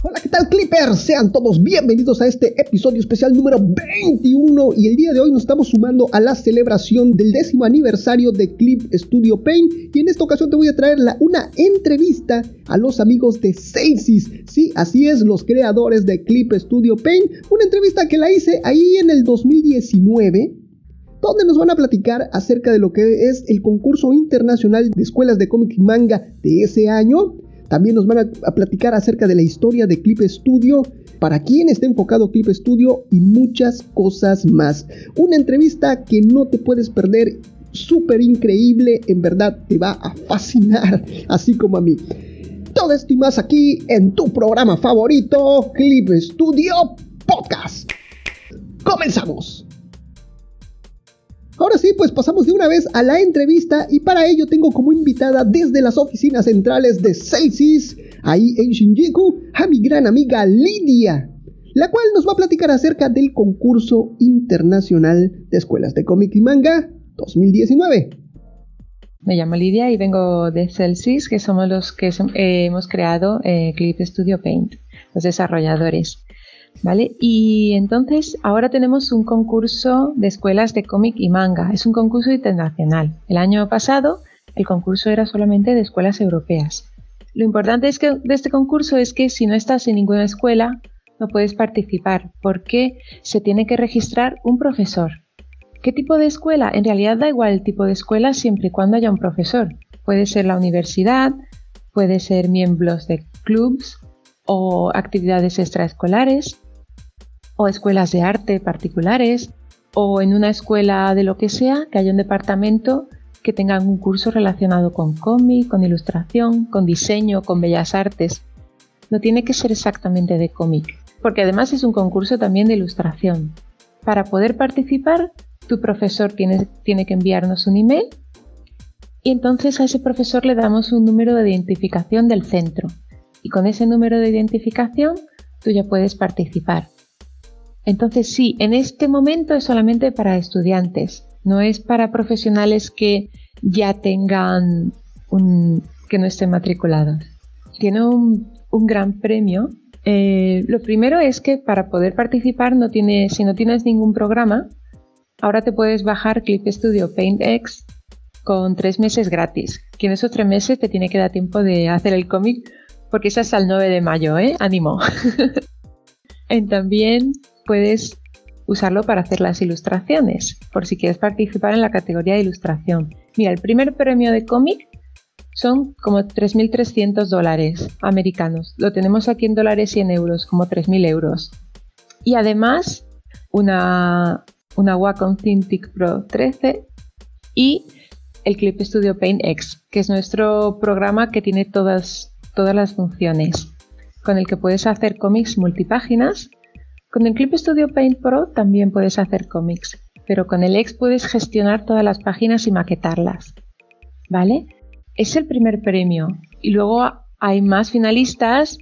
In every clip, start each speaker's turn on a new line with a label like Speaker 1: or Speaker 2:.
Speaker 1: Hola, ¿qué tal Clippers? Sean todos bienvenidos a este episodio especial número 21 y el día de hoy nos estamos sumando a la celebración del décimo aniversario de Clip Studio Paint y en esta ocasión te voy a traer una entrevista a los amigos de Salesys, sí, así es, los creadores de Clip Studio Paint, una entrevista que la hice ahí en el 2019 donde nos van a platicar acerca de lo que es el concurso internacional de escuelas de cómic y manga de ese año. También nos van a, platicar acerca de la historia de Clip Studio, para quién está enfocado Clip Studio y muchas cosas más. Una entrevista que no te puedes perder, súper increíble, en verdad te va a fascinar, así como a mí. Todo esto y más aquí en tu programa favorito, Clip Studio Podcast. Comenzamos. Ahora sí, pues pasamos de una vez a la entrevista y para ello tengo como invitada desde las oficinas centrales de Celsius, ahí en Shinjuku, a mi gran amiga Lidia, la cual nos va a platicar acerca del concurso internacional de escuelas de cómic y manga 2019.
Speaker 2: Me llamo Lidia y vengo de Celsius, que somos los que hemos creado eh, Clip Studio Paint, los desarrolladores. ¿Vale? Y entonces ahora tenemos un concurso de escuelas de cómic y manga. Es un concurso internacional. El año pasado el concurso era solamente de escuelas europeas. Lo importante es que, de este concurso es que si no estás en ninguna escuela no puedes participar porque se tiene que registrar un profesor. ¿Qué tipo de escuela? En realidad da igual el tipo de escuela siempre y cuando haya un profesor. Puede ser la universidad, puede ser miembros de clubs o actividades extraescolares o escuelas de arte particulares o en una escuela de lo que sea que haya un departamento que tenga un curso relacionado con cómic, con ilustración, con diseño, con bellas artes. No tiene que ser exactamente de cómic, porque además es un concurso también de ilustración. Para poder participar, tu profesor tiene, tiene que enviarnos un email y entonces a ese profesor le damos un número de identificación del centro. Y con ese número de identificación tú ya puedes participar. Entonces sí, en este momento es solamente para estudiantes, no es para profesionales que ya tengan un, que no estén matriculados. Tiene un, gran premio. Eh, lo primero es que para poder participar si no tienes ningún programa, ahora te puedes bajar Clip Studio Paint X con tres meses gratis. Que en esos tres meses te tiene que dar tiempo de hacer el cómic porque es hasta el 9 de mayo, ¿eh? Ánimo. también puedes usarlo para hacer las ilustraciones, por si quieres participar en la categoría de ilustración. Mira, el primer premio de cómic son como 3.300 dólares americanos. Lo tenemos aquí en dólares y en euros, como 3.000 euros. Y además, una, una Wacom Cintiq Pro 13 y el Clip Studio Paint X, que es nuestro programa que tiene todas, todas las funciones, con el que puedes hacer cómics multipáginas con el Clip Studio Paint Pro también puedes hacer cómics, pero con el X puedes gestionar todas las páginas y maquetarlas. ¿Vale? Es el primer premio. Y luego hay más finalistas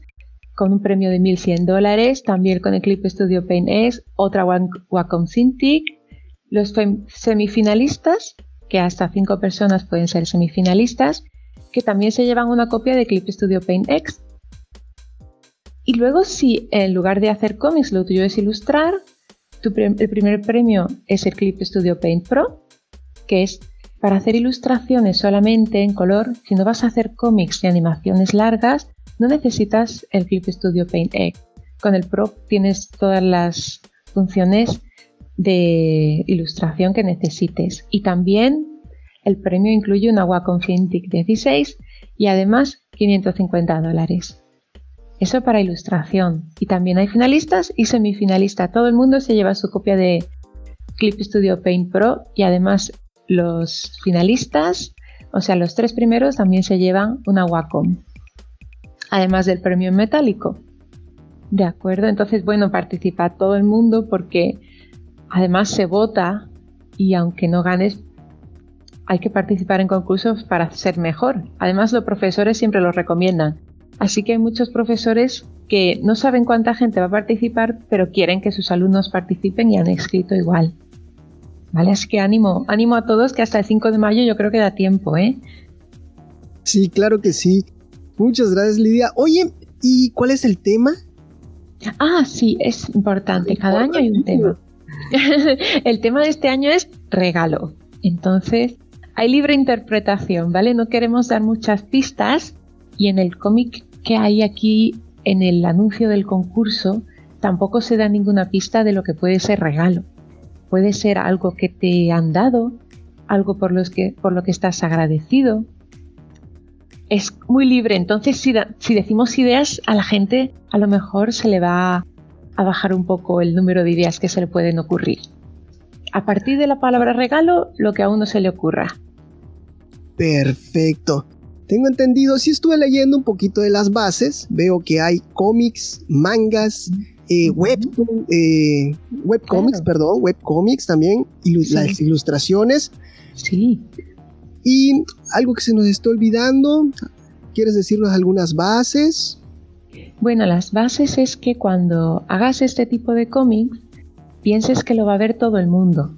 Speaker 2: con un premio de 1.100 dólares, también con el Clip Studio Paint X, otra Wacom Cintiq, los semifinalistas, que hasta 5 personas pueden ser semifinalistas, que también se llevan una copia de Clip Studio Paint X y luego si en lugar de hacer cómics lo tuyo es ilustrar, el primer premio es el Clip Studio Paint Pro, que es para hacer ilustraciones solamente en color. Si no vas a hacer cómics y animaciones largas, no necesitas el Clip Studio Paint X. Con el Pro tienes todas las funciones de ilustración que necesites. Y también el premio incluye una Wacom Cintiq 16 y además 550 dólares. Eso para ilustración. Y también hay finalistas y semifinalistas. Todo el mundo se lleva su copia de Clip Studio Paint Pro y además los finalistas, o sea, los tres primeros también se llevan una Wacom. Además del premio metálico. De acuerdo, entonces bueno, participa todo el mundo porque además se vota y aunque no ganes, hay que participar en concursos para ser mejor. Además los profesores siempre lo recomiendan Así que hay muchos profesores que no saben cuánta gente va a participar, pero quieren que sus alumnos participen y han escrito igual. ¿Vale? Así que ánimo, ánimo a todos que hasta el 5 de mayo yo creo que da tiempo, ¿eh?
Speaker 1: Sí, claro que sí. Muchas gracias, Lidia. Oye, ¿y cuál es el tema
Speaker 2: Ah, sí, es importante. Cada año hay un tema. el tema de este año es regalo. Entonces, hay libre interpretación, ¿vale? No queremos dar muchas pistas y en el cómic que hay aquí en el anuncio del concurso tampoco se da ninguna pista de lo que puede ser regalo. Puede ser algo que te han dado, algo por, los que, por lo que estás agradecido. Es muy libre, entonces si, si decimos ideas a la gente a lo mejor se le va a bajar un poco el número de ideas que se le pueden ocurrir. A partir de la palabra regalo, lo que a uno se le ocurra.
Speaker 1: Perfecto. Tengo entendido, si estuve leyendo un poquito de las bases, veo que hay cómics, mangas, eh, web, eh, webcomics, perdón, webcomics también, y las ilustraciones.
Speaker 2: Sí.
Speaker 1: Y algo que se nos está olvidando, ¿quieres decirnos algunas bases?
Speaker 2: Bueno, las bases es que cuando hagas este tipo de cómics, pienses que lo va a ver todo el mundo.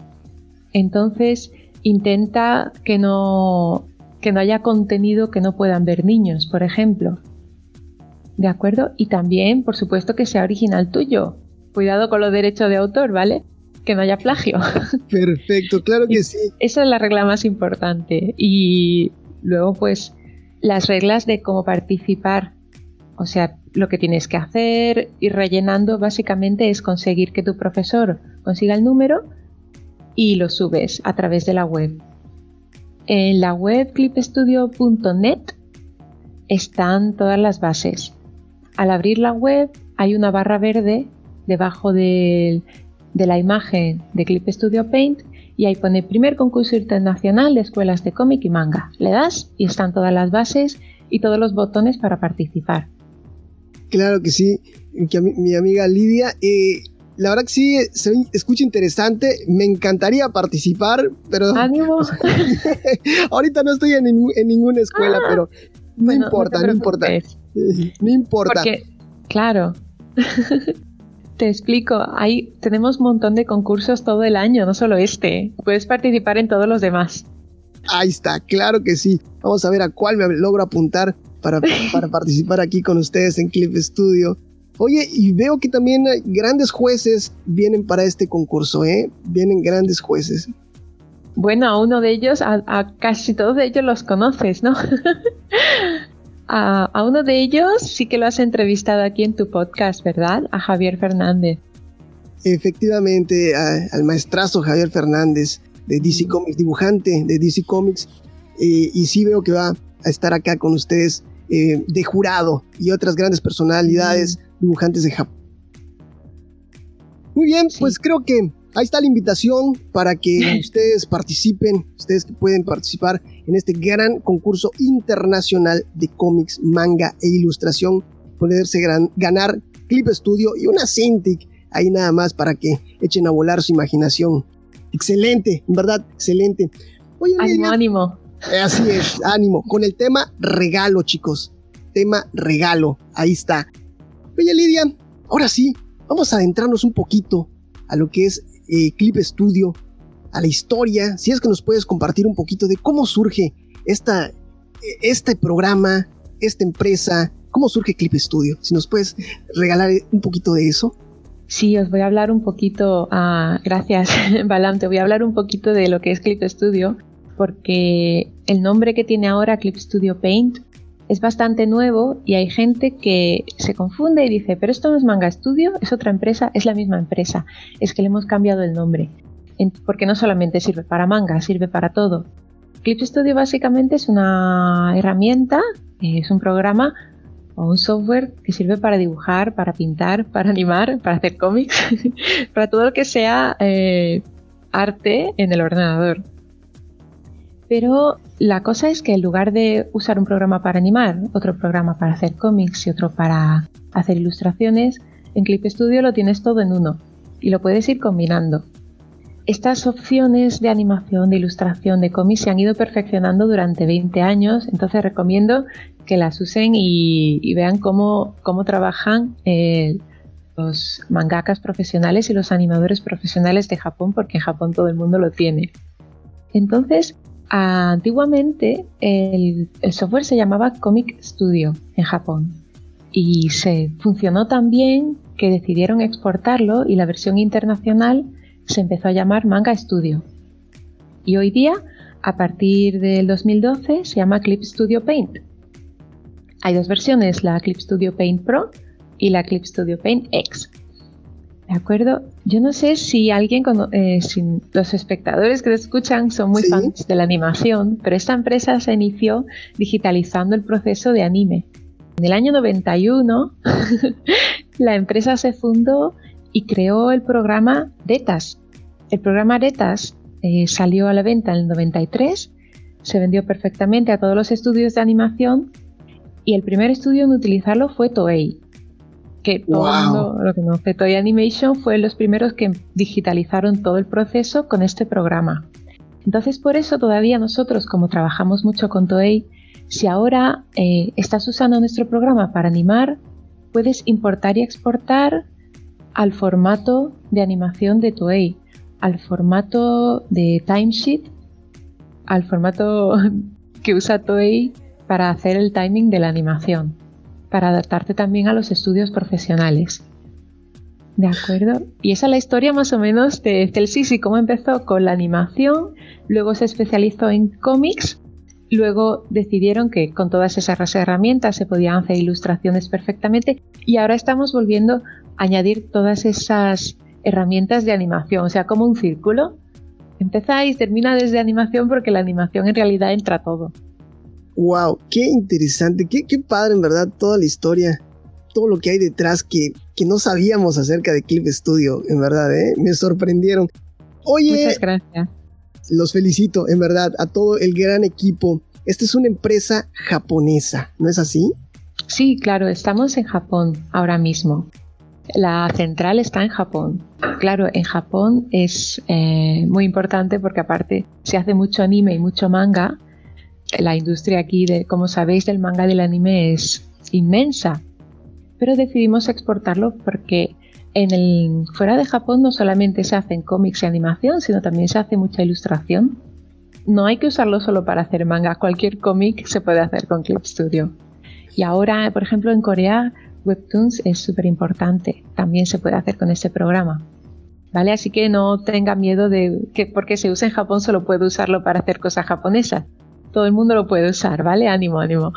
Speaker 2: Entonces, intenta que no, que no haya contenido que no puedan ver niños, por ejemplo. ¿De acuerdo? Y también, por supuesto, que sea original tuyo. Cuidado con los derechos de autor, ¿vale? Que no haya plagio.
Speaker 1: Perfecto, claro que sí.
Speaker 2: Esa es la regla más importante. Y luego, pues, las reglas de cómo participar. O sea, lo que tienes que hacer y rellenando básicamente es conseguir que tu profesor consiga el número y lo subes a través de la web. En la web clipstudio.net están todas las bases. Al abrir la web hay una barra verde debajo de, la imagen de Clip Studio Paint y ahí pone primer concurso internacional de escuelas de cómic y manga. Le das y están todas las bases y todos los botones para participar.
Speaker 1: Claro que sí, mi amiga Lidia. Eh, la verdad que sí, se escucha interesante. Me encantaría participar, pero.
Speaker 2: ¡Ánimo!
Speaker 1: ahorita no estoy en, ninguna escuela, ah, pero no importa, no, importa. no importa.
Speaker 2: Porque, claro. Te explico, ahí tenemos un montón de concursos todo el año, no solo este. Puedes participar en todos los demás.
Speaker 1: Ahí está, claro que sí. Vamos a ver a cuál me logro apuntar para, para participar aquí con ustedes en Clip Studio. Oye, y veo que también grandes jueces vienen para este concurso, ¿eh? Vienen grandes jueces.
Speaker 2: Bueno, a uno de ellos, a, casi todos de ellos los conoces, ¿no? a, uno de ellos sí que lo has entrevistado aquí en tu podcast, ¿verdad? A Javier Fernández.
Speaker 1: Efectivamente, al maestrazo Javier Fernández de DC Comics, dibujante de DC Comics. Eh, y sí veo que va a estar acá con ustedes eh, de jurado y otras grandes personalidades, dibujantes de Japón. Muy bien, pues creo que ahí está la invitación para que ustedes participen, ustedes que pueden participar en este gran concurso internacional de cómics, manga e ilustración, poderse ganar Clip Studio y una Cintiq ahí nada más para que echen a volar su imaginación. Excelente, en verdad, excelente.
Speaker 2: Oye, ánimo, ánimo.
Speaker 1: Eh, así es, ánimo. Con el tema regalo, chicos. Tema regalo. Ahí está. Oye, Lidia, ahora sí, vamos a adentrarnos un poquito a lo que es eh, Clip Studio, a la historia, si es que nos puedes compartir un poquito de cómo surge esta, este programa, esta empresa, cómo surge Clip Studio, si nos puedes regalar un poquito de eso.
Speaker 2: Sí, os voy a hablar un poquito, ah, gracias Balam, te voy a hablar un poquito de lo que es Clip Studio, porque el nombre que tiene ahora Clip Studio Paint es bastante nuevo y hay gente que se confunde y dice, pero esto no es Manga Studio, es otra empresa, es la misma empresa, es que le hemos cambiado el nombre, porque no solamente sirve para manga, sirve para todo. Clip Studio básicamente es una herramienta, es un programa o un software que sirve para dibujar, para pintar, para animar, para hacer cómics, para todo lo que sea eh, arte en el ordenador. Pero la cosa es que en lugar de usar un programa para animar, otro programa para hacer cómics y otro para hacer ilustraciones, en Clip Studio lo tienes todo en uno y lo puedes ir combinando. Estas opciones de animación, de ilustración, de cómics se han ido perfeccionando durante 20 años, entonces recomiendo que las usen y, vean cómo, cómo trabajan eh, los mangakas profesionales y los animadores profesionales de Japón, porque en Japón todo el mundo lo tiene. Entonces, Antiguamente el, software se llamaba Comic Studio en Japón y se funcionó tan bien que decidieron exportarlo y la versión internacional se empezó a llamar Manga Studio. Y hoy día, a partir del 2012, se llama Clip Studio Paint. Hay dos versiones, la Clip Studio Paint Pro y la Clip Studio Paint X. ¿De acuerdo? Yo no sé si alguien, eh, los espectadores que te escuchan son muy fans de la animación, pero esta empresa se inició digitalizando el proceso de anime. En el año 91, la empresa se fundó y creó el programa DETAS. El programa DETAS eh, salió a la venta en el 93, se vendió perfectamente a todos los estudios de animación y el primer estudio en utilizarlo fue Toei que todo el mundo lo que conoce. Toy Animation fue los primeros que digitalizaron todo el proceso con este programa. Entonces, por eso todavía nosotros, como trabajamos mucho con Toei, si ahora eh, estás usando nuestro programa para animar, puedes importar y exportar al formato de animación de Toei, al formato de timesheet, al formato que usa Toei para hacer el timing de la animación para adaptarte también a los estudios profesionales. ¿De acuerdo? Y esa es la historia más o menos de Celsisi, cómo empezó con la animación, luego se especializó en cómics, luego decidieron que con todas esas herramientas se podían hacer ilustraciones perfectamente y ahora estamos volviendo a añadir todas esas herramientas de animación, o sea, como un círculo. Empezáis, termina desde animación porque la animación en realidad entra todo.
Speaker 1: Wow, qué interesante, qué, qué padre en verdad toda la historia, todo lo que hay detrás que, que no sabíamos acerca de Clip Studio, en verdad, ¿eh? me sorprendieron.
Speaker 2: Oye, muchas gracias.
Speaker 1: Los felicito, en verdad, a todo el gran equipo. Esta es una empresa japonesa, ¿no es así?
Speaker 2: Sí, claro, estamos en Japón ahora mismo. La central está en Japón. Claro, en Japón es eh, muy importante porque aparte se hace mucho anime y mucho manga la industria aquí, de, como sabéis, del manga del anime es inmensa, pero decidimos exportarlo porque en el, fuera de Japón no solamente se hacen cómics y animación, sino también se hace mucha ilustración. No hay que usarlo solo para hacer manga, cualquier cómic se puede hacer con Clip Studio. Y ahora, por ejemplo, en Corea, Webtoons es súper importante, también se puede hacer con este programa. ¿Vale? Así que no tenga miedo de que porque se usa en Japón solo puede usarlo para hacer cosas japonesas todo el mundo lo puede usar, ¿vale? Ánimo, ánimo.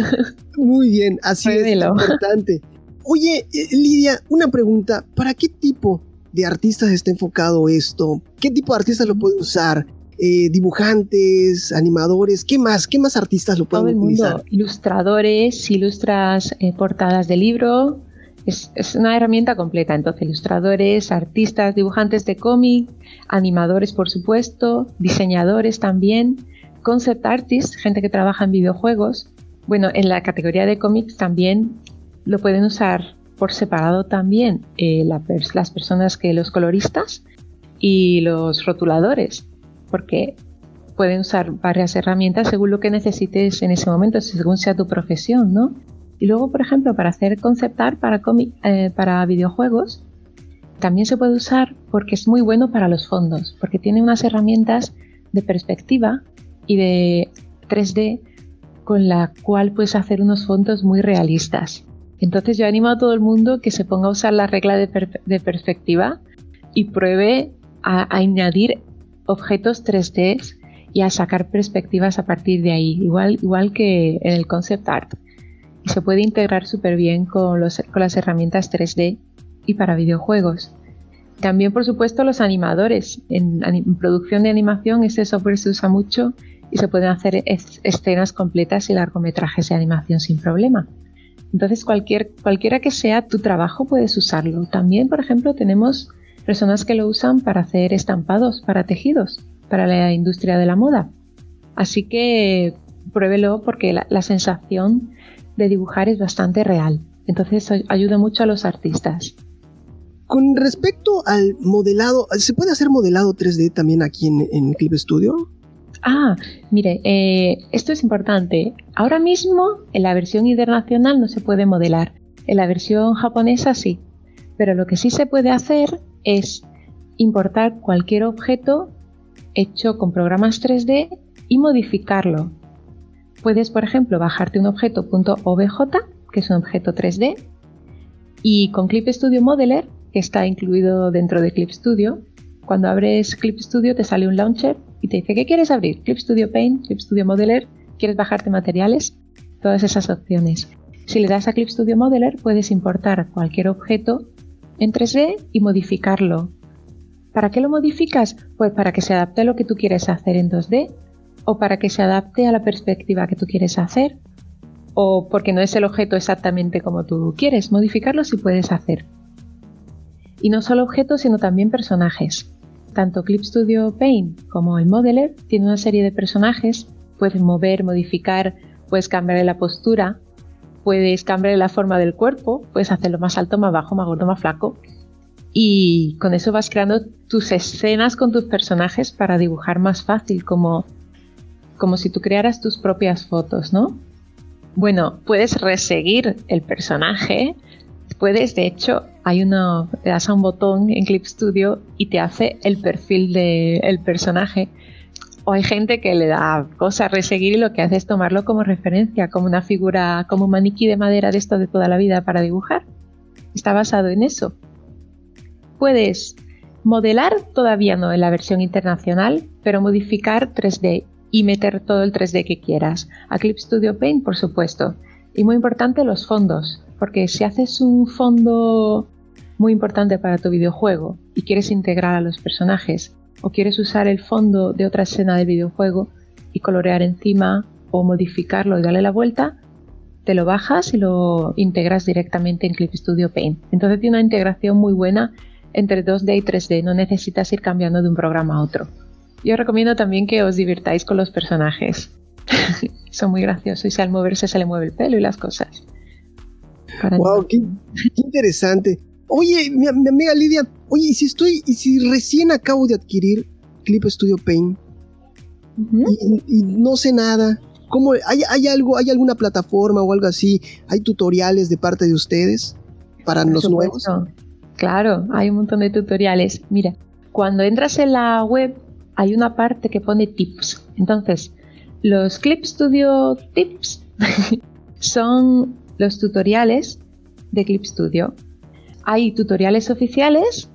Speaker 1: Muy bien, así es importante. Oye, eh, Lidia, una pregunta, ¿para qué tipo de artistas está enfocado esto? ¿Qué tipo de artistas lo puede usar? Eh, dibujantes, animadores, ¿qué más? ¿Qué más artistas lo pueden Todo el Mundo.
Speaker 2: Ilustradores, ilustras eh, portadas de libro, es, es, una herramienta completa. Entonces, ilustradores, artistas, dibujantes de cómic, animadores, por supuesto, diseñadores también concept artists, gente que trabaja en videojuegos, bueno, en la categoría de cómics también lo pueden usar por separado también eh, las personas que los coloristas y los rotuladores, porque pueden usar varias herramientas según lo que necesites en ese momento, según sea tu profesión, ¿no? Y luego, por ejemplo, para hacer concept art para, eh, para videojuegos, también se puede usar porque es muy bueno para los fondos, porque tiene unas herramientas de perspectiva y de 3D con la cual puedes hacer unos fondos muy realistas. Entonces yo animo a todo el mundo que se ponga a usar la regla de, perspectiva y pruebe a, añadir objetos 3D y a sacar perspectivas a partir de ahí, igual, igual que en el concept art. Y se puede integrar súper bien con, con las herramientas 3D y para videojuegos. También, por supuesto, los animadores. En, en producción de animación este software se usa mucho y se pueden hacer escenas completas y largometrajes de animación sin problema. Entonces, cualquier, cualquiera que sea tu trabajo puedes usarlo. También, por ejemplo, tenemos personas que lo usan para hacer estampados, para tejidos, para la industria de la moda. Así que pruébelo porque la, sensación de dibujar es bastante real. Entonces ayuda mucho a los artistas.
Speaker 1: Con respecto al modelado, ¿se puede hacer modelado 3D también aquí en Clip Studio?
Speaker 2: Ah, mire, eh, esto es importante. Ahora mismo en la versión internacional no se puede modelar. En la versión japonesa sí. Pero lo que sí se puede hacer es importar cualquier objeto hecho con programas 3D y modificarlo. Puedes, por ejemplo, bajarte un objeto .obj, que es un objeto 3D, Y con Clip Studio Modeler, que está incluido dentro de Clip Studio, cuando abres Clip Studio te sale un launcher y te dice ¿qué quieres abrir? Clip Studio Paint, Clip Studio Modeler, ¿quieres bajarte materiales? Todas esas opciones. Si le das a Clip Studio Modeler puedes importar cualquier objeto en 3D y modificarlo. ¿Para qué lo modificas? Pues para que se adapte a lo que tú quieres hacer en 2D o para que se adapte a la perspectiva que tú quieres hacer o porque no es el objeto exactamente como tú quieres. Modificarlo si puedes hacer. Y no solo objetos, sino también personajes. Tanto Clip Studio Paint como el Modeler tiene una serie de personajes. Puedes mover, modificar, puedes cambiar la postura, puedes cambiar la forma del cuerpo, puedes hacerlo más alto, más bajo, más gordo, más flaco. Y con eso vas creando tus escenas con tus personajes para dibujar más fácil, como, como si tú crearas tus propias fotos, ¿no? Bueno, puedes reseguir el personaje. Puedes, de hecho, hay una, le das a un botón en Clip Studio y te hace el perfil del personaje. O hay gente que le da cosa a reseguir y lo que hace es tomarlo como referencia, como una figura, como un maniquí de madera de esto de toda la vida para dibujar. Está basado en eso. Puedes modelar todavía no en la versión internacional, pero modificar 3D y meter todo el 3D que quieras. A Clip Studio Paint, por supuesto. Y muy importante los fondos, porque si haces un fondo muy importante para tu videojuego y quieres integrar a los personajes o quieres usar el fondo de otra escena del videojuego y colorear encima o modificarlo y darle la vuelta, te lo bajas y lo integras directamente en Clip Studio Paint. Entonces tiene una integración muy buena entre 2D y 3D, no necesitas ir cambiando de un programa a otro. Yo recomiendo también que os divirtáis con los personajes. Son muy graciosos y al moverse se le mueve el pelo y las cosas.
Speaker 1: wow, qué, interesante. Oye, mi, amiga Lidia, oye, y si estoy, y si recién acabo de adquirir Clip Studio Paint y, no sé nada, ¿cómo, hay, hay, algo, hay alguna plataforma o algo así? ¿Hay tutoriales de parte de ustedes para los nuevos?
Speaker 2: Claro, hay un montón de tutoriales. Mira, cuando entras en la web hay una parte que pone tips. Entonces, los Clip Studio Tips son los tutoriales de Clip Studio. Hay tutoriales oficiales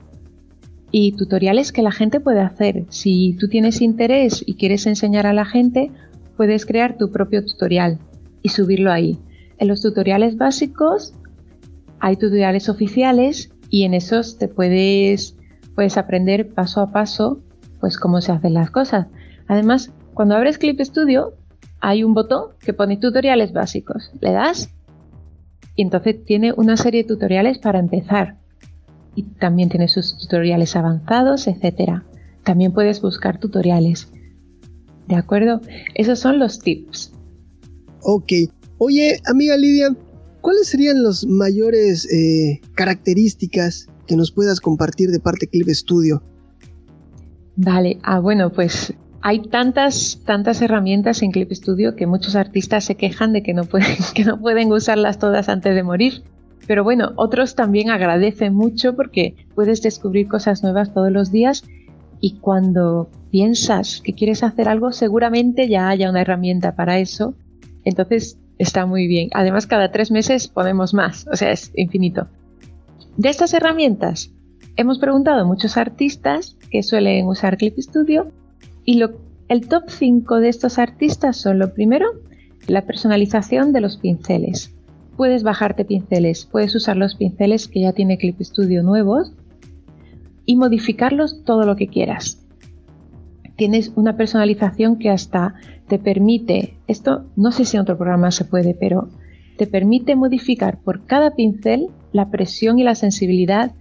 Speaker 2: y tutoriales que la gente puede hacer. Si tú tienes interés y quieres enseñar a la gente, puedes crear tu propio tutorial y subirlo ahí. En los tutoriales básicos hay tutoriales oficiales y en esos te puedes, puedes aprender paso a paso pues cómo se hacen las cosas. Además, cuando abres Clip Studio, hay un botón que pone tutoriales básicos. Le das y entonces tiene una serie de tutoriales para empezar. Y también tiene sus tutoriales avanzados, etc. También puedes buscar tutoriales. ¿De acuerdo? Esos son los tips.
Speaker 1: Ok. Oye, amiga Lidia, ¿cuáles serían las mayores eh, características que nos puedas compartir de parte Clip Studio?
Speaker 2: Vale, ah, bueno, pues hay tantas, tantas herramientas en Clip Studio que muchos artistas se quejan de que no pueden, que no pueden usarlas todas antes de morir. Pero bueno, otros también agradecen mucho porque puedes descubrir cosas nuevas todos los días y cuando piensas que quieres hacer algo, seguramente ya haya una herramienta para eso. Entonces está muy bien. Además, cada tres meses ponemos más, o sea, es infinito. De estas herramientas, hemos preguntado a muchos artistas que suelen usar Clip Studio y lo, el top 5 de estos artistas son lo primero, la personalización de los pinceles. Puedes bajarte pinceles, puedes usar los pinceles que ya tiene Clip Studio nuevos y modificarlos todo lo que quieras. Tienes una personalización que hasta te permite, esto no sé si en otro programa se puede, pero te permite modificar por cada pincel la presión y la sensibilidad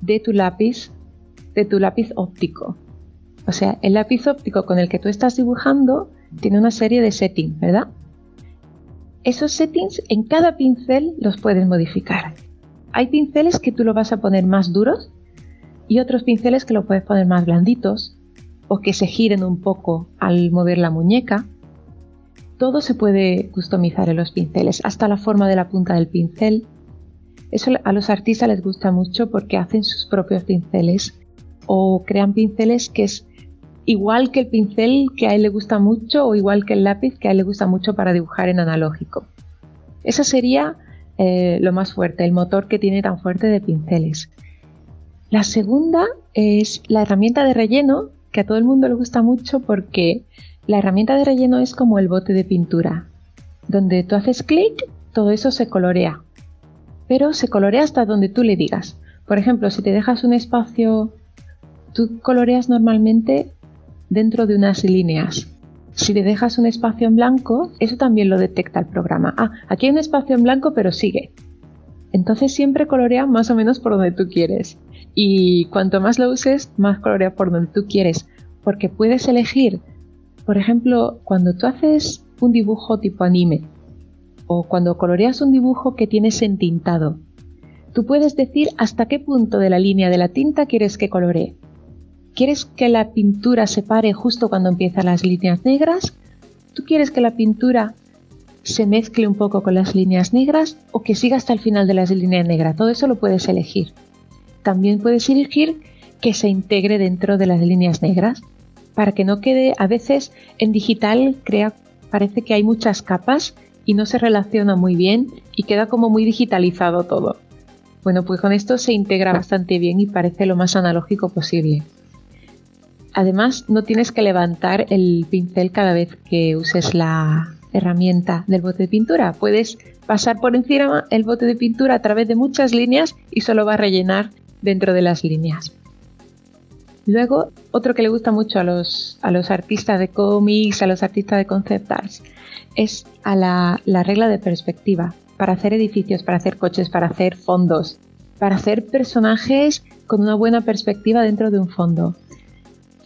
Speaker 2: de tu lápiz, de tu lápiz óptico. O sea, el lápiz óptico con el que tú estás dibujando tiene una serie de settings, ¿verdad? Esos settings en cada pincel los puedes modificar. Hay pinceles que tú lo vas a poner más duros y otros pinceles que lo puedes poner más blanditos o que se giren un poco al mover la muñeca. Todo se puede customizar en los pinceles, hasta la forma de la punta del pincel. Eso a los artistas les gusta mucho porque hacen sus propios pinceles o crean pinceles que es igual que el pincel que a él le gusta mucho o igual que el lápiz que a él le gusta mucho para dibujar en analógico. Esa sería eh, lo más fuerte, el motor que tiene tan fuerte de pinceles. La segunda es la herramienta de relleno, que a todo el mundo le gusta mucho porque la herramienta de relleno es como el bote de pintura, donde tú haces clic, todo eso se colorea, pero se colorea hasta donde tú le digas. Por ejemplo, si te dejas un espacio, tú coloreas normalmente dentro de unas líneas. Si te dejas un espacio en blanco, eso también lo detecta el programa. Ah, aquí hay un espacio en blanco, pero sigue. Entonces siempre colorea más o menos por donde tú quieres. Y cuanto más lo uses, más colorea por donde tú quieres. Porque puedes elegir, por ejemplo, cuando tú haces un dibujo tipo anime, o cuando coloreas un dibujo que tienes entintado, tú puedes decir hasta qué punto de la línea de la tinta quieres que coloree. ¿Quieres que la pintura se pare justo cuando empiezan las líneas negras? ¿Tú quieres que la pintura se mezcle un poco con las líneas negras o que siga hasta el final de las líneas negras? Todo eso lo puedes elegir. También puedes elegir que se integre dentro de las líneas negras para que no quede a veces en digital crea parece que hay muchas capas y no se relaciona muy bien y queda como muy digitalizado todo. Bueno, pues con esto se integra bastante bien y parece lo más analógico posible. Además, no tienes que levantar el pincel cada vez que uses la herramienta del bote de pintura. Puedes pasar por encima el bote de pintura a través de muchas líneas y solo va a rellenar dentro de las líneas. Luego, otro que le gusta mucho a los, a los artistas de cómics, a los artistas de concept arts, es a la, la regla de perspectiva para hacer edificios, para hacer coches, para hacer fondos, para hacer personajes con una buena perspectiva dentro de un fondo.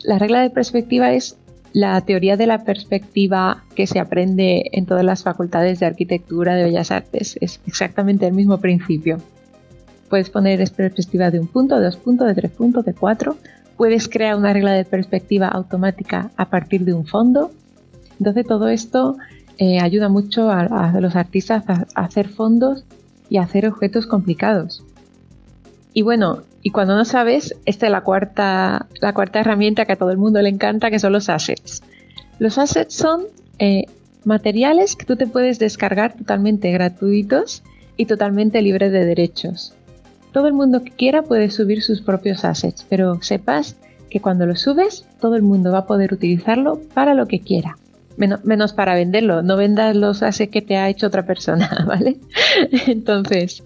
Speaker 2: La regla de perspectiva es la teoría de la perspectiva que se aprende en todas las facultades de arquitectura, de bellas artes. Es exactamente el mismo principio. Puedes poner perspectiva de un punto, de dos puntos, de tres puntos, de cuatro. Puedes crear una regla de perspectiva automática a partir de un fondo. Entonces todo esto eh, ayuda mucho a, los artistas a, hacer fondos y a hacer objetos complicados. Y bueno, y cuando no sabes, esta es la cuarta, la cuarta herramienta que a todo el mundo le encanta, que son los assets. Los assets son eh, materiales que tú te puedes descargar totalmente gratuitos y totalmente libres de derechos. Todo el mundo que quiera puede subir sus propios assets, pero sepas que cuando lo subes, todo el mundo va a poder utilizarlo para lo que quiera menos, para venderlo. No vendas los assets que te ha hecho otra persona, ¿vale? Entonces,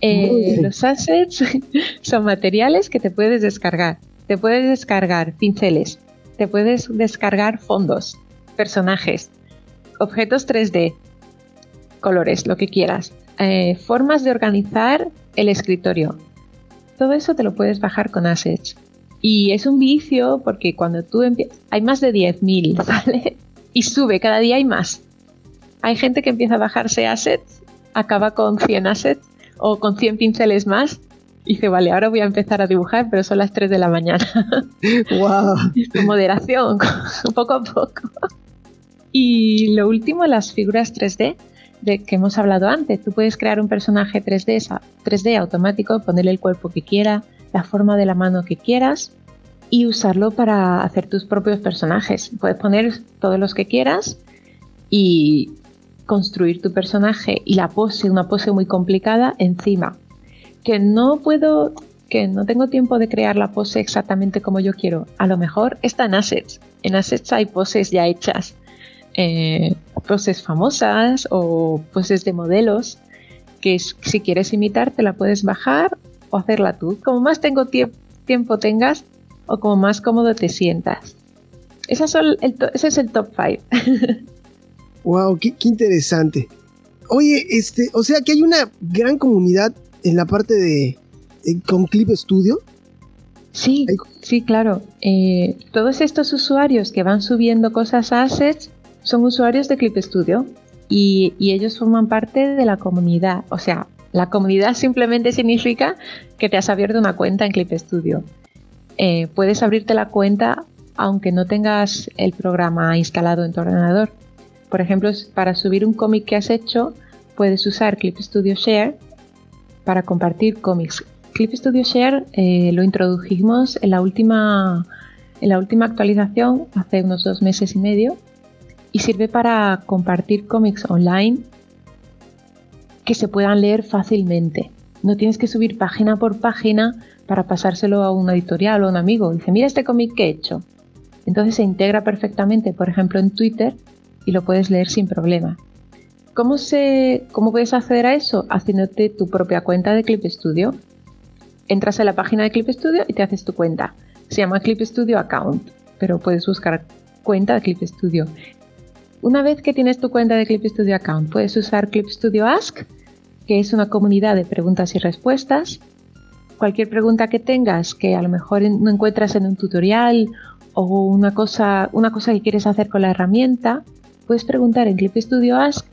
Speaker 2: eh, los assets son materiales que te puedes descargar. Te puedes descargar pinceles, te puedes descargar fondos, personajes, objetos 3D, colores, lo que quieras, eh, formas de organizar el escritorio. Todo eso te lo puedes bajar con assets. Y es un vicio porque cuando tú empiezas... Hay más de 10.000, ¿vale? y sube, cada día hay más. Hay gente que empieza a bajarse assets, acaba con 100 assets o con 100 pinceles más y dice, vale, ahora voy a empezar a dibujar, pero son las 3 de la mañana.
Speaker 1: ¡Wow!
Speaker 2: Con moderación, poco a poco. Y lo último, las figuras 3D de que hemos hablado antes. Tú puedes crear un personaje 3D, 3D automático, ponerle el cuerpo que quiera, la forma de la mano que quieras y usarlo para hacer tus propios personajes. Puedes poner todos los que quieras y construir tu personaje y la pose, una pose muy complicada encima. Que no puedo, que no tengo tiempo de crear la pose exactamente como yo quiero. A lo mejor está en Assets. En Assets hay poses ya hechas. Eh, poses famosas o poses de modelos que si quieres imitar te la puedes bajar o hacerla tú. Como más tiempo tengas, o como más cómodo te sientas. ese es el top 5.
Speaker 1: wow, qué, interesante. Oye, este, o sea que hay una gran comunidad en la parte de, con Clip Studio.
Speaker 2: Sí, sí, claro. Eh, todos estos usuarios que van subiendo cosas a Assets son usuarios de Clip Studio y, y, ellos forman parte de la comunidad. O sea, la comunidad simplemente significa que te has abierto una cuenta en Clip Studio. Eh, puedes abrirte la cuenta aunque no tengas el programa instalado en tu ordenador. Por ejemplo, para subir un cómic que has hecho, puedes usar Clip Studio Share para compartir cómics. Clip Studio Share eh, lo introdujimos en la, última, en la última actualización hace unos dos meses y medio y sirve para compartir cómics online que se puedan leer fácilmente. No tienes que subir página por página para pasárselo a un editorial o a un amigo. Dice, mira este cómic que he hecho. Entonces se integra perfectamente, por ejemplo, en Twitter y lo puedes leer sin problema. ¿Cómo, se, ¿Cómo puedes acceder a eso? Haciéndote tu propia cuenta de Clip Studio. Entras a la página de Clip Studio y te haces tu cuenta. Se llama Clip Studio Account, pero puedes buscar cuenta de Clip Studio. Una vez que tienes tu cuenta de Clip Studio Account, puedes usar Clip Studio Ask que es una comunidad de preguntas y respuestas. Cualquier pregunta que tengas que a lo mejor no encuentras en un tutorial o una cosa, una cosa que quieres hacer con la herramienta, puedes preguntar en Clip Studio Ask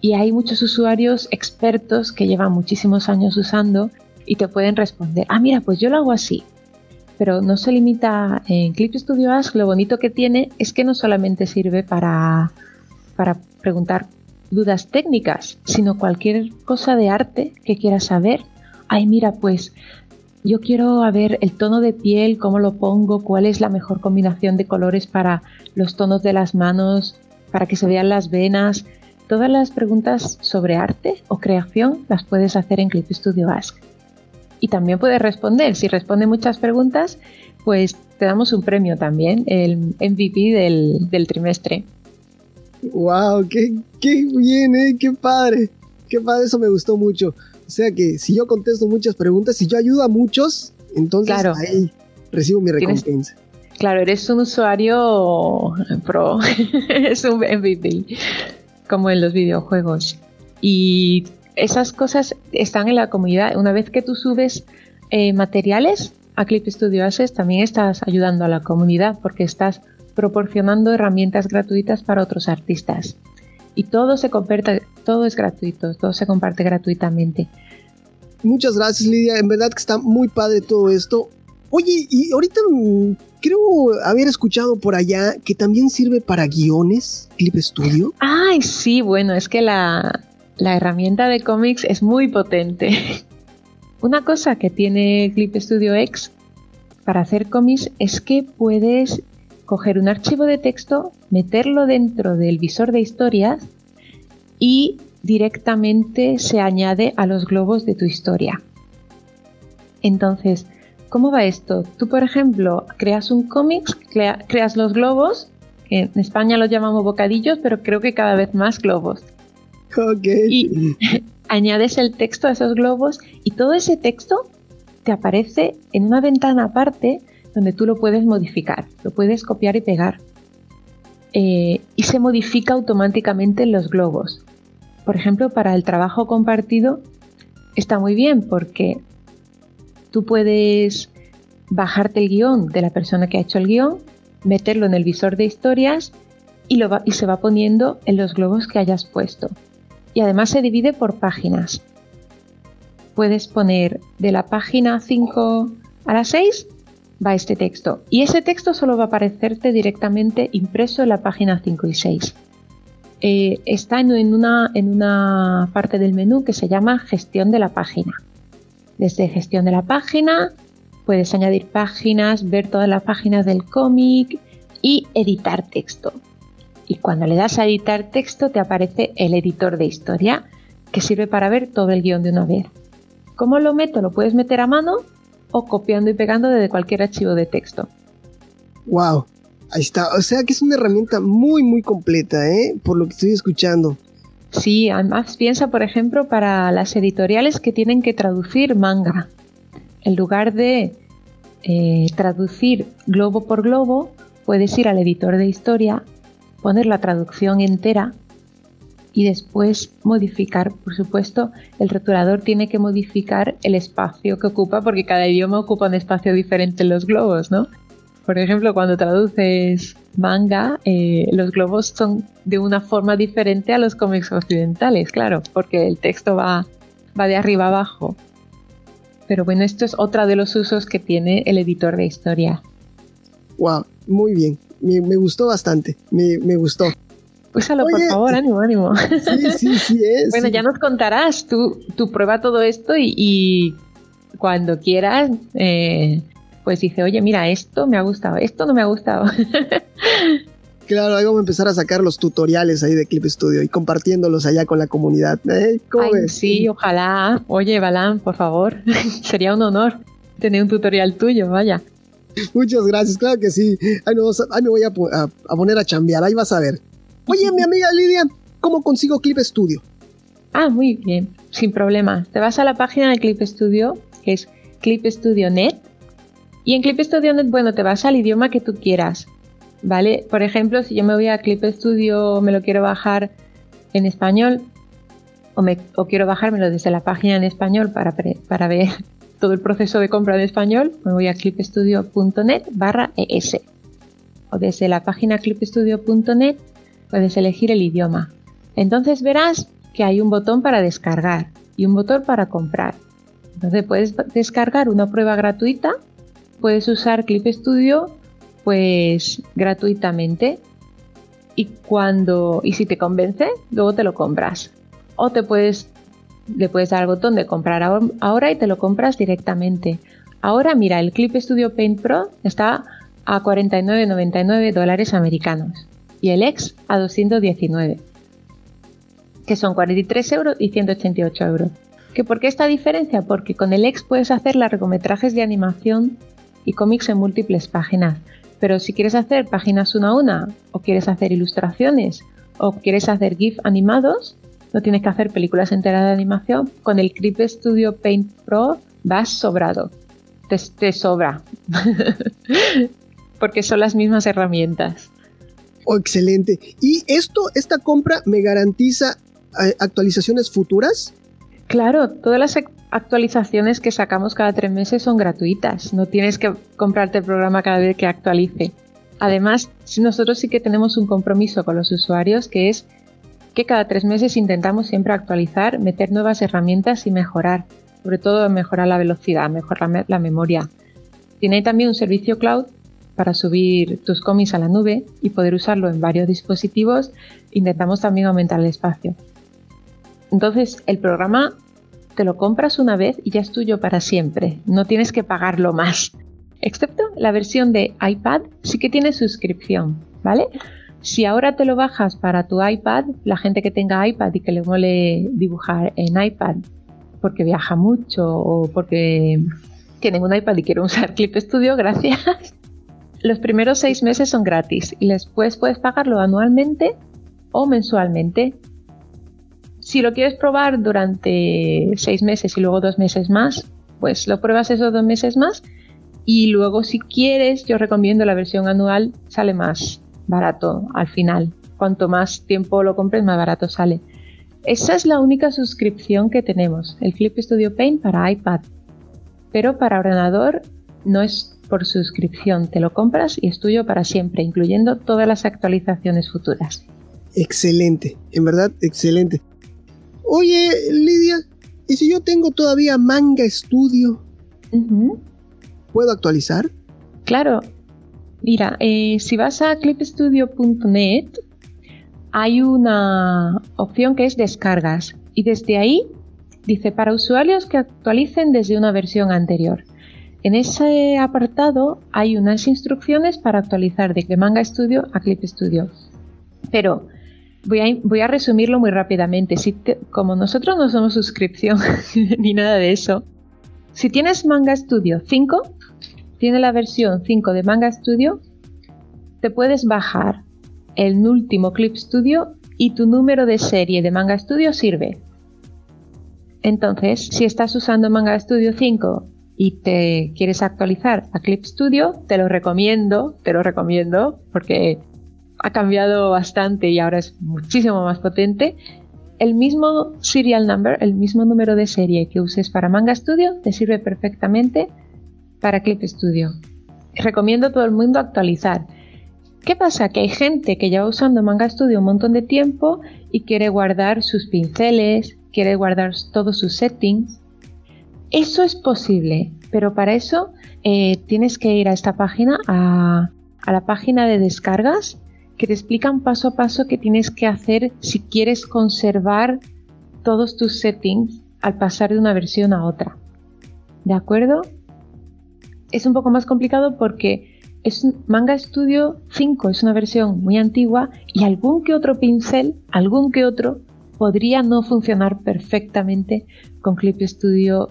Speaker 2: y hay muchos usuarios expertos que llevan muchísimos años usando y te pueden responder, ah, mira, pues yo lo hago así. Pero no se limita en Clip Studio Ask, lo bonito que tiene es que no solamente sirve para, para preguntar dudas técnicas, sino cualquier cosa de arte que quieras saber. Ay, mira, pues yo quiero ver el tono de piel, cómo lo pongo, cuál es la mejor combinación de colores para los tonos de las manos, para que se vean las venas. Todas las preguntas sobre arte o creación las puedes hacer en Clip Studio Ask. Y también puedes responder. Si responde muchas preguntas, pues te damos un premio también, el MVP del, del trimestre.
Speaker 1: ¡Wow! ¡Qué, qué bien, eh! ¡Qué padre! ¡Qué padre! Eso me gustó mucho. O sea que si yo contesto muchas preguntas, si yo ayudo a muchos, entonces ahí recibo mi recompensa.
Speaker 2: Claro, eres un usuario pro, es un MVP, como en los videojuegos. Y esas cosas están en la comunidad. Una vez que tú subes eh, materiales a Clip Studio Access, también estás ayudando a la comunidad porque estás proporcionando herramientas gratuitas para otros artistas. Y todo se comparte, todo es gratuito, todo se comparte gratuitamente.
Speaker 1: Muchas gracias Lidia, en verdad que está muy padre todo esto. Oye, y ahorita mm, creo haber escuchado por allá que también sirve para guiones, Clip Studio.
Speaker 2: Ay, sí, bueno, es que la, la herramienta de cómics es muy potente. Una cosa que tiene Clip Studio X para hacer cómics es que puedes coger un archivo de texto, meterlo dentro del visor de historias y directamente se añade a los globos de tu historia. Entonces, ¿cómo va esto? Tú, por ejemplo, creas un cómic, creas los globos, que en España los llamamos bocadillos, pero creo que cada vez más globos. Y añades el texto a esos globos y todo ese texto te aparece en una ventana aparte donde tú lo puedes modificar, lo puedes copiar y pegar. Eh, y se modifica automáticamente en los globos. Por ejemplo, para el trabajo compartido está muy bien porque tú puedes bajarte el guion de la persona que ha hecho el guion, meterlo en el visor de historias y, se va poniendo en los globos que hayas puesto. Y además se divide por páginas. Puedes poner de la página 5 a la 6 va este texto. Y ese texto solo va a aparecerte directamente impreso en la página 5 y 6. Eh, está en una, en una parte del menú que se llama gestión de la página. Desde gestión de la página puedes añadir páginas, ver todas las páginas del cómic y editar texto. Y cuando le das a editar texto te aparece el editor de historia que sirve para ver todo el guion de una vez. ¿Cómo lo meto? Lo puedes meter a mano o copiando y pegando desde cualquier archivo de texto.
Speaker 1: Wow, ahí está. O sea que es una herramienta muy, muy completa, ¿eh? Por lo que estoy escuchando.
Speaker 2: Sí, además piensa, por ejemplo, para las editoriales que tienen que traducir manga. En lugar de eh, traducir globo por globo, puedes ir al editor de historia, poner la traducción entera y después modificar, por supuesto, el rotulador tiene que modificar el espacio que ocupa porque cada idioma ocupa un espacio diferente en los globos, ¿no? Por ejemplo, cuando traduces manga, eh, los globos son de una forma diferente a los cómics occidentales, claro, porque el texto va, va de arriba abajo. Pero bueno, esto es otra de los usos que tiene el editor de historia.
Speaker 1: Wow, muy bien. Me, gustó bastante. Me, me gustó.
Speaker 2: Úsalo, por favor, ánimo, ánimo.
Speaker 1: Sí, sí, sí es.
Speaker 2: bueno, ya nos contarás, tú, tú prueba todo esto y, cuando quieras, eh, pues dice, oye, mira, esto me ha gustado, esto no me ha gustado.
Speaker 1: Claro, ahí vamos a empezar a sacar los tutoriales ahí de Clip Studio y compartiéndolos allá con la comunidad. ¿eh?
Speaker 2: ¿Cómo ves? Sí, ojalá. Oye, Balán, por favor. Sería un honor tener un tutorial tuyo, vaya.
Speaker 1: Muchas gracias, claro que sí. Ahí, me voy a, poner a chambear, ahí vas a ver. Oye, mi amiga Lidia, ¿cómo consigo Clip Studio?
Speaker 2: Ah, muy bien, sin problema. Te vas a la página de Clip Studio, que es Clip Studio Net. Y en Clip Studio Net, bueno, te vas al idioma que tú quieras. ¿vale? Por ejemplo, si yo me voy a Clip Studio, me lo quiero bajar en español o, quiero bajármelo desde la página en español para, para ver todo el proceso de compra en español, me voy a clipstudio.net barra es. O desde la página clipstudio.net puedes elegir el idioma. Entonces verás que hay un botón para descargar y un botón para comprar. Entonces puedes descargar una prueba gratuita, puedes usar Clip Studio pues gratuitamente. Y cuando y si te convence luego te lo compras. O te puedes le puedes dar al botón de comprar ahora y te lo compras directamente. Ahora mira el Clip Studio Paint Pro está a 49,99 dólares americanos y el X a 219 que son 43 euros y 188 euros. ¿Que ¿Por qué esta diferencia? Porque con el X puedes hacer largometrajes de animación y cómics en múltiples páginas. Pero si quieres hacer páginas una a una, o quieres hacer ilustraciones, o quieres hacer GIF animados, no tienes que hacer películas enteras de animación. Con el Clip Studio Paint Pro vas sobrado. Te, sobra. Porque son las mismas herramientas.
Speaker 1: Oh, excelente. ¿Y esto, esta compra me garantiza eh, actualizaciones futuras?
Speaker 2: Claro, todas las actualizaciones que sacamos cada tres meses son gratuitas. No tienes que comprarte el programa cada vez que actualice. Además, nosotros sí que tenemos un compromiso con los usuarios que es que cada tres meses intentamos siempre actualizar, meter nuevas herramientas y mejorar. Sobre todo mejorar la velocidad, mejorar la memoria. Tiene también un servicio cloud para subir tus cómics a la nube y poder usarlo en varios dispositivos. Intentamos también aumentar el espacio. Entonces, el programa te lo compras una vez y ya es tuyo para siempre. No tienes que pagarlo más. Excepto la versión de iPad sí que tiene suscripción, ¿vale? Si ahora te lo bajas para tu iPad, la gente que tenga iPad y que le mole dibujar en iPad porque viaja mucho o porque tienen un iPad y quieren usar Clip Studio, gracias. Los primeros seis meses son gratis y después puedes pagarlo anualmente o mensualmente. Si lo quieres probar durante seis meses y luego dos meses más, pues lo pruebas esos dos meses más y luego si quieres yo recomiendo la versión anual, sale más barato al final. Cuanto más tiempo lo compres, más barato sale. Esa es la única suscripción que tenemos, el Clip Studio Paint para iPad. Pero para ordenador no es por suscripción, te lo compras y es tuyo para siempre, incluyendo todas las actualizaciones futuras.
Speaker 1: Excelente, en verdad, excelente. Oye, Lidia, ¿y si yo tengo todavía Manga Studio? ¿Puedo actualizar?
Speaker 2: Claro. Mira, eh, si vas a clipstudio.net, hay una opción que es descargas. Y desde ahí dice para usuarios que actualicen desde una versión anterior. En ese apartado hay unas instrucciones para actualizar de Manga Studio a Clip Studio. Pero Voy a, resumirlo muy rápidamente. Si como nosotros no somos suscripción ni nada de eso, si tienes Manga Studio 5, tiene la versión 5 de Manga Studio, te puedes bajar el último Clip Studio y tu número de serie de Manga Studio sirve. Entonces, si estás usando Manga Studio 5 y te quieres actualizar a Clip Studio, te lo recomiendo, te lo recomiendo porque ha cambiado bastante y ahora es muchísimo más potente. El mismo serial number, el mismo número de serie que uses para Manga Studio, te sirve perfectamente para Clip Studio. Recomiendo a todo el mundo actualizar. ¿Qué pasa? Que hay gente que lleva usando Manga Studio un montón de tiempo y quiere guardar sus pinceles, quiere guardar todos sus settings. Eso es posible, pero para eso eh, tienes que ir a esta página, a la página de descargas que te explican paso a paso qué tienes que hacer si quieres conservar todos tus settings al pasar de una versión a otra. ¿De acuerdo? Es un poco más complicado porque es Manga Studio 5, es una versión muy antigua y algún que otro pincel, algún que otro, podría no funcionar perfectamente con Clip Studio,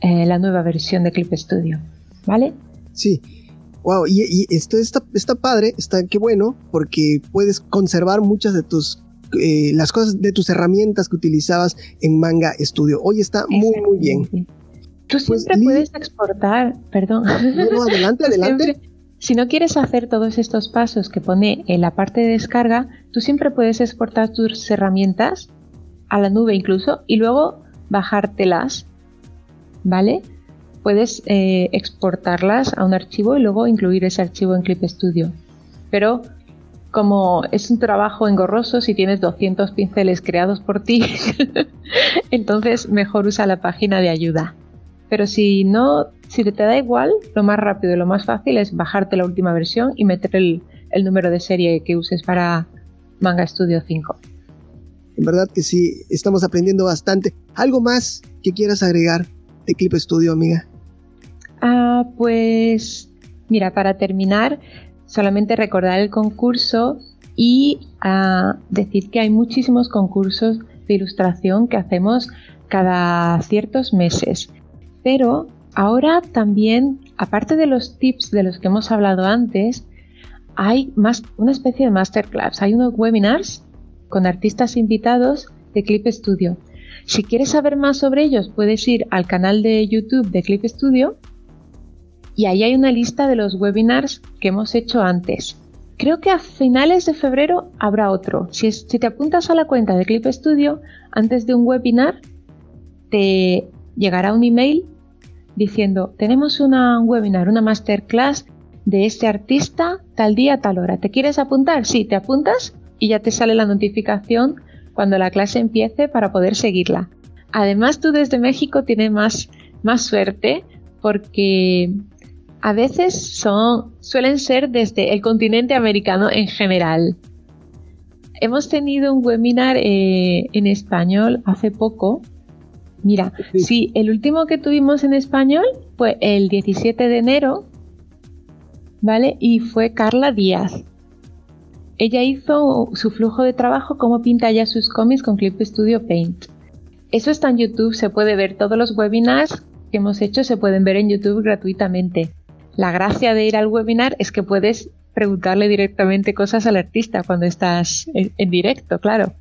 Speaker 2: eh, la nueva versión de Clip Studio. ¿Vale?
Speaker 1: Sí. Wow, y, esto está, está padre, está qué bueno, porque puedes conservar muchas de tus eh, las cosas de tus herramientas que utilizabas en Manga Studio. Hoy está muy, muy bien.
Speaker 2: Tú pues, siempre puedes exportar, perdón.
Speaker 1: No, adelante, adelante.
Speaker 2: si no quieres hacer todos estos pasos que pone en la parte de descarga, tú siempre puedes exportar tus herramientas a la nube incluso y luego bajártelas, ¿vale? Puedes eh, exportarlas a un archivo y luego incluir ese archivo en Clip Studio. Pero como es un trabajo engorroso si tienes 200 pinceles creados por ti, entonces mejor usa la página de ayuda. Pero si no, si te da igual, lo más rápido y lo más fácil es bajarte la última versión y meter el, número de serie que uses para Manga Studio 5.
Speaker 1: En verdad que sí, estamos aprendiendo bastante. ¿Algo más que quieras agregar de Clip Studio, amiga?
Speaker 2: Ah, pues mira, para terminar, solamente recordar el concurso y ah, decir que hay muchísimos concursos de ilustración que hacemos cada ciertos meses. Pero ahora también, aparte de los tips de los que hemos hablado antes, hay más, una especie de masterclass. Hay unos webinars con artistas invitados de Clip Studio. Si quieres saber más sobre ellos, puedes ir al canal de YouTube de Clip Studio y ahí hay una lista de los webinars que hemos hecho antes. Creo que a finales de febrero habrá otro. Si, te apuntas a la cuenta de Clip Studio antes de un webinar, te llegará un email diciendo, tenemos una, un webinar, una masterclass de este artista tal día, tal hora. ¿Te quieres apuntar? Sí, te apuntas y ya te sale la notificación cuando la clase empiece para poder seguirla. Además, tú desde México tienes más, más suerte porque a veces son, suelen ser desde el continente americano en general. Hemos tenido un webinar eh, en español hace poco. Mira, sí. el último que tuvimos en español fue el 17 de enero, ¿vale? Y fue Carla Díaz. Ella hizo su flujo de trabajo, cómo pinta ya sus cómics con Clip Studio Paint. Eso está en YouTube, se puede ver. Todos los webinars que hemos hecho se pueden ver en YouTube gratuitamente. La gracia de ir al webinar es que puedes preguntarle directamente cosas al artista cuando estás en, directo, claro.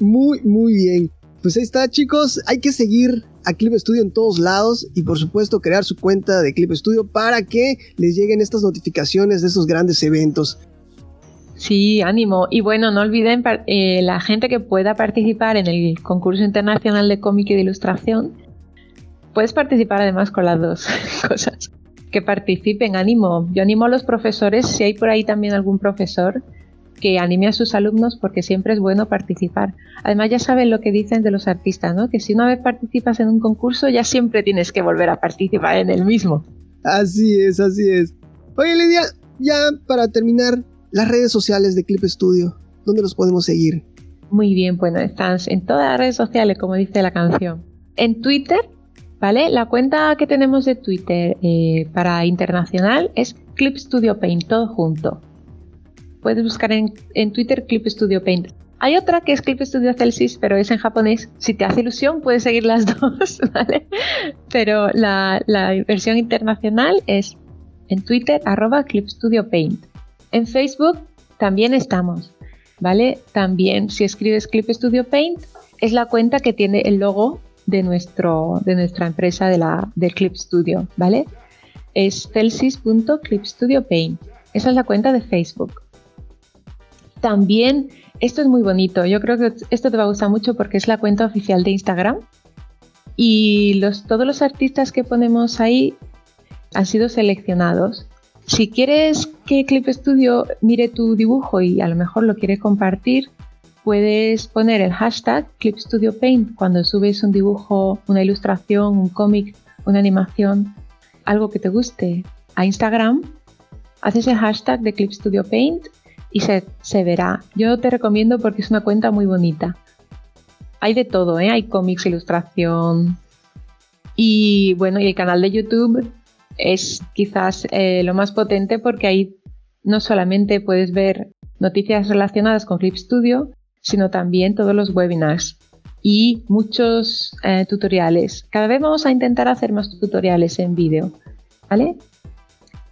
Speaker 1: Muy, muy bien. Pues ahí está, chicos. Hay que seguir a Clip Studio en todos lados y por supuesto crear su cuenta de Clip Studio para que les lleguen estas notificaciones de esos grandes eventos.
Speaker 2: Sí, ánimo. Y bueno, no olviden eh, la gente que pueda participar en el concurso internacional de cómic y de ilustración. Puedes participar además con las dos cosas que participen, ánimo. Yo animo a los profesores, si hay por ahí también algún profesor, que anime a sus alumnos porque siempre es bueno participar. Además ya saben lo que dicen de los artistas, ¿no? Que si una vez participas en un concurso ya siempre tienes que volver a participar en el mismo.
Speaker 1: Así es, así es. Oye Lidia, ya para terminar, las redes sociales de Clip Studio, ¿dónde los podemos seguir?
Speaker 2: Muy bien, bueno, están en todas las redes sociales, como dice la canción. En Twitter ¿Vale? La cuenta que tenemos de Twitter eh, para internacional es Clip Studio Paint, todo junto. Puedes buscar en, Twitter Clip Studio Paint. Hay otra que es Clip Studio Celsius, pero es en japonés. Si te hace ilusión, puedes seguir las dos, ¿vale? Pero la, versión internacional es en Twitter, arroba Clip Studio Paint. En Facebook también estamos, ¿vale? También, si escribes Clip Studio Paint, es la cuenta que tiene el logo de, nuestro, de nuestra empresa de, la, de Clip Studio, ¿vale? Es celsis.clipstudiopaint. Esa es la cuenta de Facebook. También, esto es muy bonito, yo creo que esto te va a gustar mucho porque es la cuenta oficial de Instagram. Y los, todos los artistas que ponemos ahí han sido seleccionados. Si quieres que Clip Studio mire tu dibujo y a lo mejor lo quiere compartir, puedes poner el hashtag Clip Studio Paint cuando subes un dibujo, una ilustración, un cómic, una animación, algo que te guste a Instagram, haces el hashtag de Clip Studio Paint y se, verá. Yo te recomiendo porque es una cuenta muy bonita. Hay de todo, ¿eh? hay cómics, ilustración. Y bueno, y el canal de YouTube es quizás eh, lo más potente porque ahí no solamente puedes ver noticias relacionadas con Clip Studio, sino también todos los webinars y muchos eh, tutoriales. Cada vez vamos a intentar hacer más tutoriales en vídeo, ¿vale?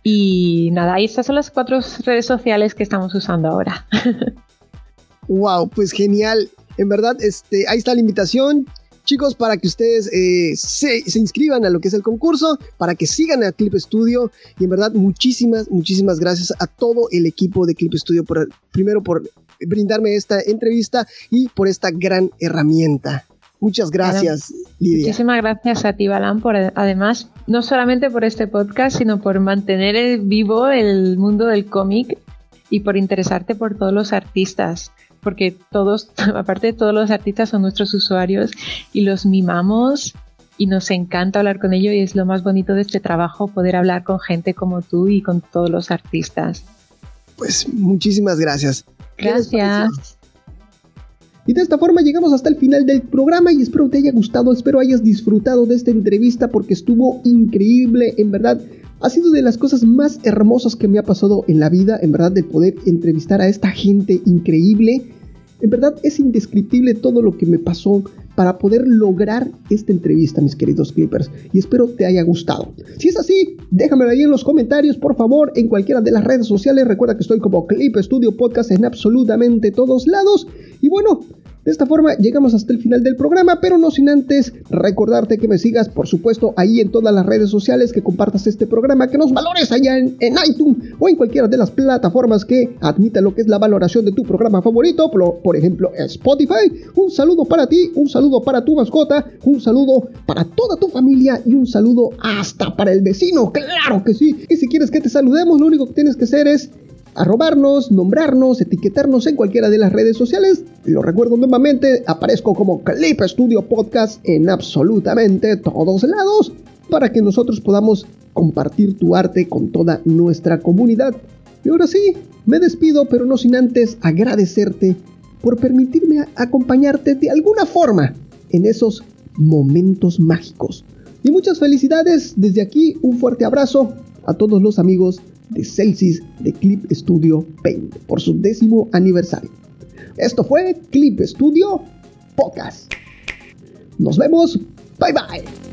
Speaker 2: Y nada, ahí estas son las cuatro redes sociales que estamos usando ahora.
Speaker 1: wow, pues genial. En verdad, este, ahí está la invitación chicos, para que ustedes eh, se, inscriban a lo que es el concurso, para que sigan a Clip Studio. Y en verdad, muchísimas, muchísimas gracias a todo el equipo de Clip Studio, por, primero por brindarme esta entrevista y por esta gran herramienta. Muchas gracias, Lidia.
Speaker 2: Muchísimas gracias a ti, Balán, por además, no solamente por este podcast, sino por mantener vivo el mundo del cómic y por interesarte por todos los artistas porque todos, aparte de todos los artistas, son nuestros usuarios y los mimamos y nos encanta hablar con ellos y es lo más bonito de este trabajo, poder hablar con gente como tú y con todos los artistas.
Speaker 1: Pues muchísimas gracias.
Speaker 2: Gracias.
Speaker 1: Y de esta forma llegamos hasta el final del programa y espero te haya gustado, espero hayas disfrutado de esta entrevista porque estuvo increíble, en verdad. Ha sido de las cosas más hermosas que me ha pasado en la vida, en verdad, de poder entrevistar a esta gente increíble en verdad es indescriptible todo lo que me pasó para poder lograr esta entrevista, mis queridos Clippers, y espero te haya gustado. Si es así, déjamelo ahí en los comentarios, por favor, en cualquiera de las redes sociales. Recuerda que estoy como Clip Studio Podcast en absolutamente todos lados. Y bueno, de esta forma llegamos hasta el final del programa, pero no sin antes recordarte que me sigas, por supuesto, ahí en todas las redes sociales, que compartas este programa, que nos valores allá en, iTunes o en cualquiera de las plataformas que admita lo que es la valoración de tu programa favorito, por, por ejemplo Spotify. Un saludo para ti, un saludo para tu mascota, un saludo para toda tu familia y un saludo hasta para el vecino, claro que sí. Y si quieres que te saludemos, lo único que tienes que hacer es arrobarnos, nombrarnos, etiquetarnos en cualquiera de las redes sociales. Lo recuerdo nuevamente, aparezco como Clip Studio Podcast en absolutamente todos lados para que nosotros podamos compartir tu arte con toda nuestra comunidad. Y ahora sí, me despido, pero no sin antes agradecerte por permitirme acompañarte de alguna forma en esos momentos mágicos. Y muchas felicidades desde aquí, un fuerte abrazo a todos los amigos de Celsius de Clip Studio Paint por su décimo aniversario. Esto fue Clip Studio Podcast. Nos vemos. Bye bye.